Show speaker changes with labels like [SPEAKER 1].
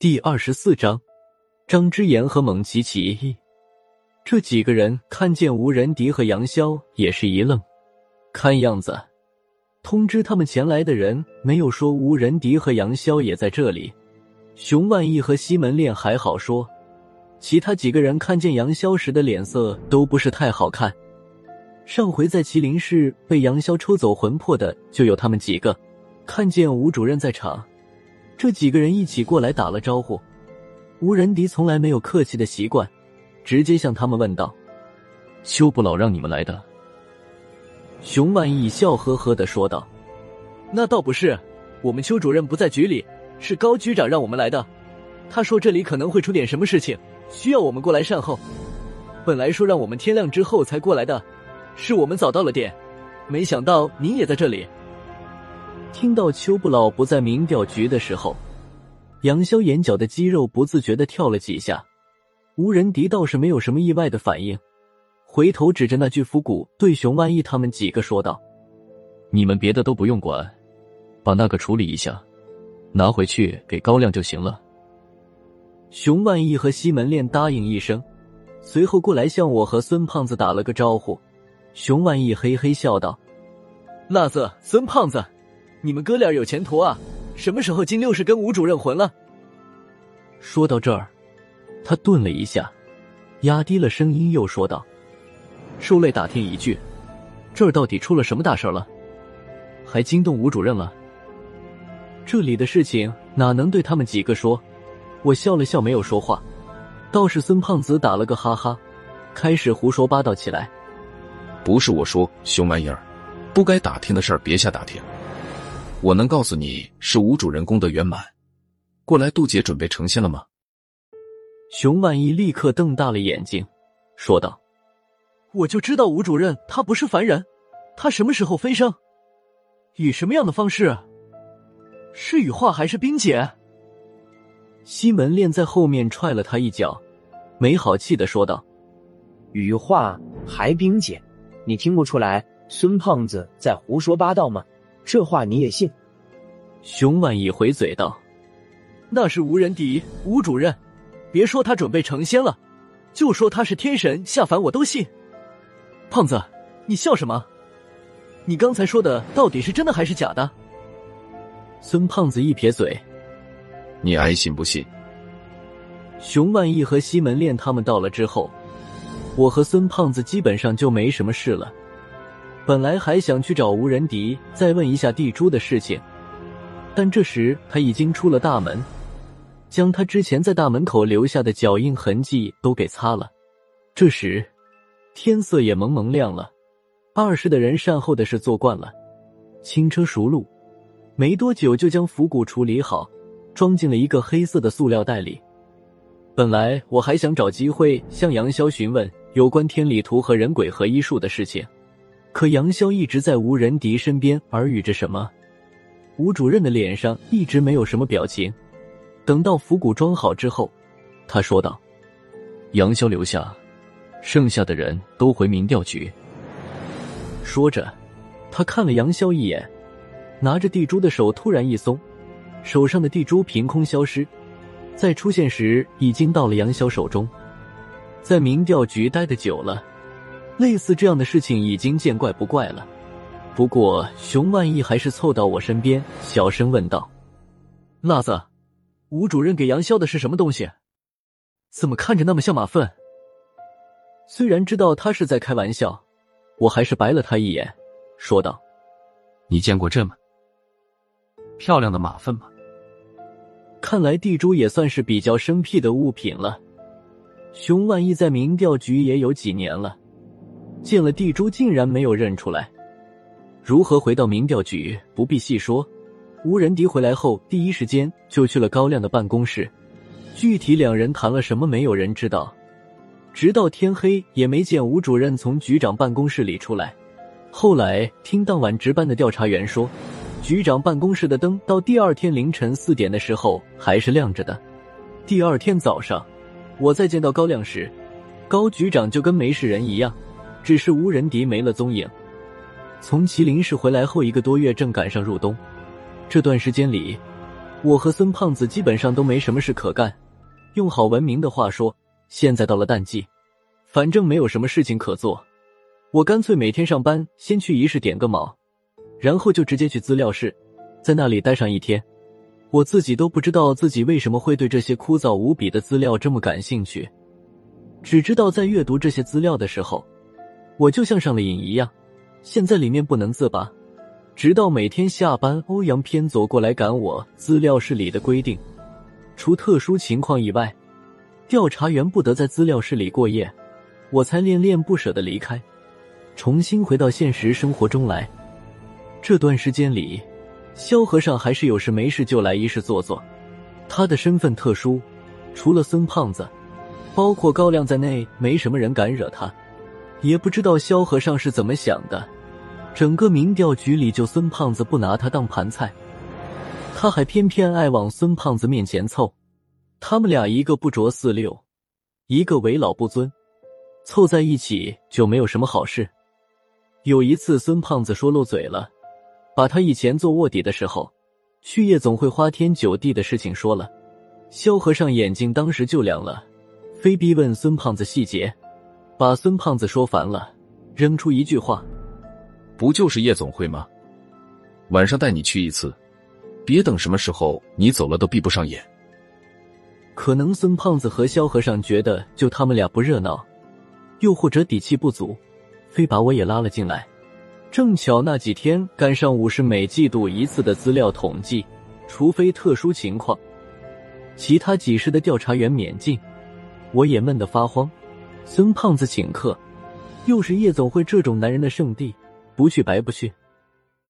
[SPEAKER 1] 第二十四章，张之言和蒙奇奇。这几个人看见吴仁迪和杨潇，也是一愣。看样子，通知他们前来的人没有说吴仁迪和杨潇也在这里。熊万义和西门烈还好说，其他几个人看见杨潇时的脸色都不是太好看。上回在麒麟市被杨潇抽走魂魄的就有他们几个，看见吴主任在场，这几个人一起过来打了招呼。吴仁迪从来没有客气的习惯，直接向他们问道：“
[SPEAKER 2] 邱不老让你们来的？”
[SPEAKER 1] 熊万义笑呵呵的说道：“那倒不是，我们邱主任不在局里，是高局长让我们来的。他说这里可能会出点什么事情，需要我们过来善后。本来说让我们天亮之后才过来的，是我们早到了点，没想到您也在这里。”听到邱不老不在民调局的时候，杨潇眼角的肌肉不自觉的跳了几下。吴仁迪倒是没有什么意外的反应。回头指着那具腐骨，对熊万义他们几个说道：“
[SPEAKER 2] 你们别的都不用管，把那个处理一下，拿回去给高亮就行了。”
[SPEAKER 1] 熊万义和西门烈答应一声，随后过来向我和孙胖子打了个招呼。熊万义嘿嘿笑道：“辣子，孙胖子，你们哥俩有前途啊！什么时候进六是跟吴主任混了？”说到这儿，他顿了一下，压低了声音又说道。受累打听一句，这儿到底出了什么大事了？还惊动吴主任了？这里的事情哪能对他们几个说？我笑了笑，没有说话。倒是孙胖子打了个哈哈，开始胡说八道起来。
[SPEAKER 3] 不是我说，熊玩意儿，不该打听的事儿别瞎打听。我能告诉你是吴主人功德圆满，过来渡劫准备成仙了吗？
[SPEAKER 1] 熊万一立刻瞪大了眼睛，说道。我就知道吴主任他不是凡人，他什么时候飞升？以什么样的方式？是羽化还是冰解？西门烈在后面踹了他一脚，没好气的说道：“
[SPEAKER 4] 羽化还冰解？你听不出来孙胖子在胡说八道吗？这话你也信？”
[SPEAKER 1] 熊万义回嘴道：“那是无人敌，吴主任，别说他准备成仙了，就说他是天神下凡，我都信。”胖子，你笑什么？你刚才说的到底是真的还是假的？孙胖子一撇嘴：“
[SPEAKER 3] 你爱信不信。”
[SPEAKER 1] 熊万义和西门烈他们到了之后，我和孙胖子基本上就没什么事了。本来还想去找吴仁迪再问一下地珠的事情，但这时他已经出了大门，将他之前在大门口留下的脚印痕迹都给擦了。这时。天色也蒙蒙亮了，二十的人善后的事做惯了，轻车熟路，没多久就将腐骨处理好，装进了一个黑色的塑料袋里。本来我还想找机会向杨潇询问有关天理图和人鬼合一术的事情，可杨潇一直在吴仁迪身边耳语着什么，吴主任的脸上一直没有什么表情。等到腐骨装好之后，他说道：“
[SPEAKER 2] 杨潇留下。”剩下的人都回民调局。
[SPEAKER 1] 说着，他看了杨潇一眼，拿着地珠的手突然一松，手上的地珠凭空消失，在出现时已经到了杨潇手中。在民调局待的久了，类似这样的事情已经见怪不怪了。不过熊万义还是凑到我身边，小声问道：“辣子，吴主任给杨潇的是什么东西？怎么看着那么像马粪？”虽然知道他是在开玩笑，我还是白了他一眼，说道：“
[SPEAKER 3] 你见过这么漂亮的马粪吗？”
[SPEAKER 1] 看来地珠也算是比较生僻的物品了。熊万一在民调局也有几年了，见了地珠竟然没有认出来。如何回到民调局不必细说，吴仁迪回来后第一时间就去了高亮的办公室，具体两人谈了什么，没有人知道。直到天黑也没见吴主任从局长办公室里出来。后来听当晚值班的调查员说，局长办公室的灯到第二天凌晨四点的时候还是亮着的。第二天早上，我再见到高亮时，高局长就跟没事人一样，只是无人敌没了踪影。从麒麟市回来后一个多月，正赶上入冬，这段时间里，我和孙胖子基本上都没什么事可干。用好文明的话说，现在到了淡季，反正没有什么事情可做，我干脆每天上班先去仪式点个卯，然后就直接去资料室，在那里待上一天。我自己都不知道自己为什么会对这些枯燥无比的资料这么感兴趣，只知道在阅读这些资料的时候，我就像上了瘾一样，陷在里面不能自拔。直到每天下班，欧阳偏走过来赶我。资料室里的规定，除特殊情况以外，调查员不得在资料室里过夜。我才恋恋不舍的离开，重新回到现实生活中来。这段时间里。萧和尚还是有事没事就来一室坐坐。他的身份特殊，除了孙胖子，包括高亮在内，没什么人敢惹他。也不知道萧和尚是怎么想的，整个民调局里就孙胖子不拿他当盘菜，他还偏偏爱往孙胖子面前凑。他们俩一个不着四六，一个为老不尊，凑在一起就没有什么好事。有一次，孙胖子说漏嘴了。把他以前做卧底的时候，去夜总会花天酒地的事情说了，萧和尚眼睛当时就亮了，非逼问孙胖子细节，把孙胖子说烦了，扔出一句话：“
[SPEAKER 3] 不就是夜总会吗？晚上带你去一次，别等什么时候你走了都闭不上眼。”
[SPEAKER 1] 可能孙胖子和萧和尚觉得就他们俩不热闹，又或者底气不足，非把我也拉了进来。正巧那几天赶上五是每季度一次的资料统计，除非特殊情况，其他几十的调查员免进。我也闷得发慌。孙胖子请客，又是夜总会这种男人的圣地，不去白不去。